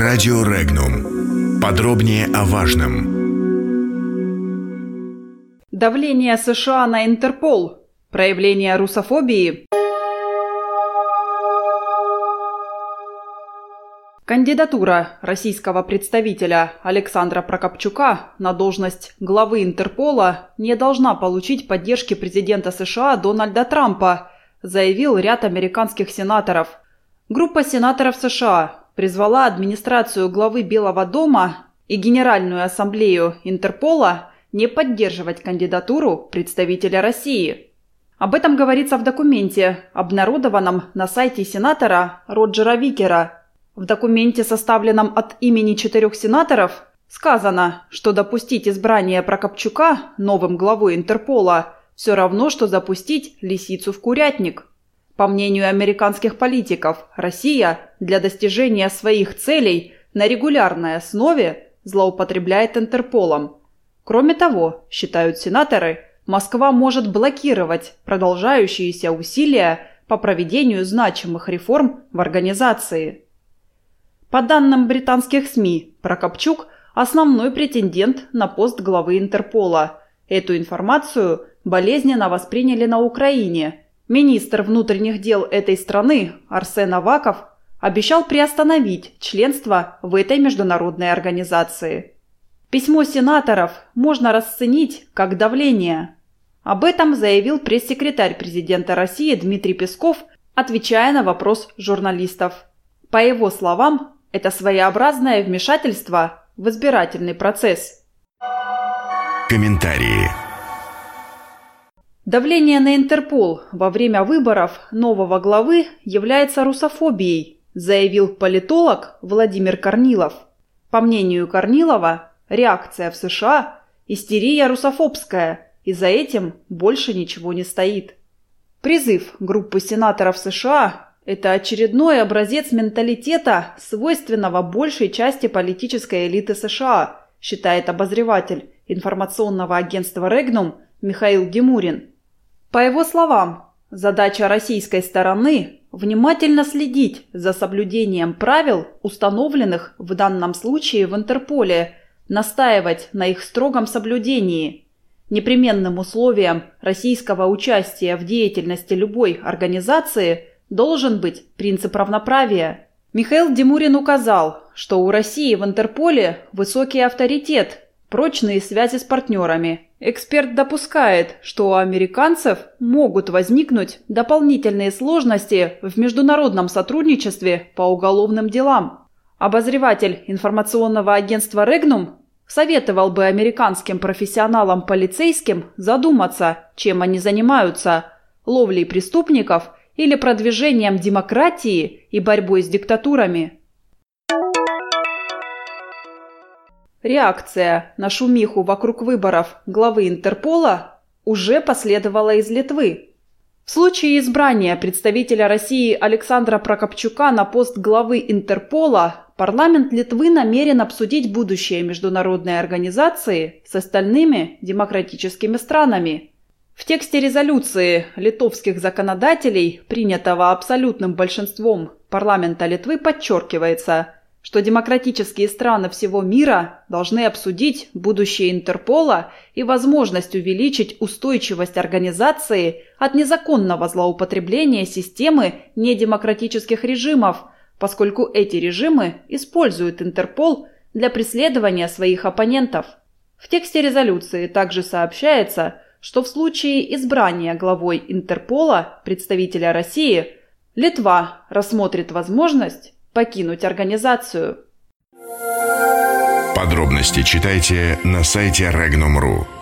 Радио Регнум. Подробнее о важном. Давление США на Интерпол. Проявление русофобии. Кандидатура российского представителя Александра Прокопчука на должность главы Интерпола не должна получить поддержки президента США Дональда Трампа, заявил ряд американских сенаторов. Группа сенаторов США призвала администрацию главы Белого дома и Генеральную ассамблею Интерпола не поддерживать кандидатуру представителя России. Об этом говорится в документе, обнародованном на сайте сенатора Роджера Викера – в документе, составленном от имени четырех сенаторов, сказано, что допустить избрание Прокопчука новым главой Интерпола все равно, что запустить лисицу в курятник. По мнению американских политиков, Россия для достижения своих целей на регулярной основе злоупотребляет Интерполом. Кроме того, считают сенаторы, Москва может блокировать продолжающиеся усилия по проведению значимых реформ в организации. По данным британских СМИ, Прокопчук – основной претендент на пост главы Интерпола. Эту информацию болезненно восприняли на Украине. Министр внутренних дел этой страны Арсен Аваков обещал приостановить членство в этой международной организации. Письмо сенаторов можно расценить как давление. Об этом заявил пресс-секретарь президента России Дмитрий Песков, отвечая на вопрос журналистов. По его словам, это своеобразное вмешательство в избирательный процесс. Комментарии. Давление на Интерпол во время выборов нового главы является русофобией, заявил политолог Владимир Корнилов. По мнению Корнилова, реакция в США – истерия русофобская, и за этим больше ничего не стоит. Призыв группы сенаторов США это очередной образец менталитета, свойственного большей части политической элиты США, считает обозреватель информационного агентства «Регнум» Михаил Демурин. По его словам, задача российской стороны – внимательно следить за соблюдением правил, установленных в данном случае в Интерполе, настаивать на их строгом соблюдении. Непременным условием российского участия в деятельности любой организации – должен быть принцип равноправия. Михаил Демурин указал, что у России в Интерполе высокий авторитет, прочные связи с партнерами. Эксперт допускает, что у американцев могут возникнуть дополнительные сложности в международном сотрудничестве по уголовным делам. Обозреватель информационного агентства «Регнум» советовал бы американским профессионалам-полицейским задуматься, чем они занимаются – ловлей преступников – или продвижением демократии и борьбой с диктатурами. Реакция на шумиху вокруг выборов главы Интерпола уже последовала из Литвы. В случае избрания представителя России Александра Прокопчука на пост главы Интерпола парламент Литвы намерен обсудить будущее международной организации с остальными демократическими странами – в тексте резолюции литовских законодателей, принятого абсолютным большинством парламента Литвы, подчеркивается, что демократические страны всего мира должны обсудить будущее Интерпола и возможность увеличить устойчивость организации от незаконного злоупотребления системы недемократических режимов, поскольку эти режимы используют Интерпол для преследования своих оппонентов. В тексте резолюции также сообщается, что в случае избрания главой Интерпола представителя России Литва рассмотрит возможность покинуть организацию. Подробности читайте на сайте Regnum.ru.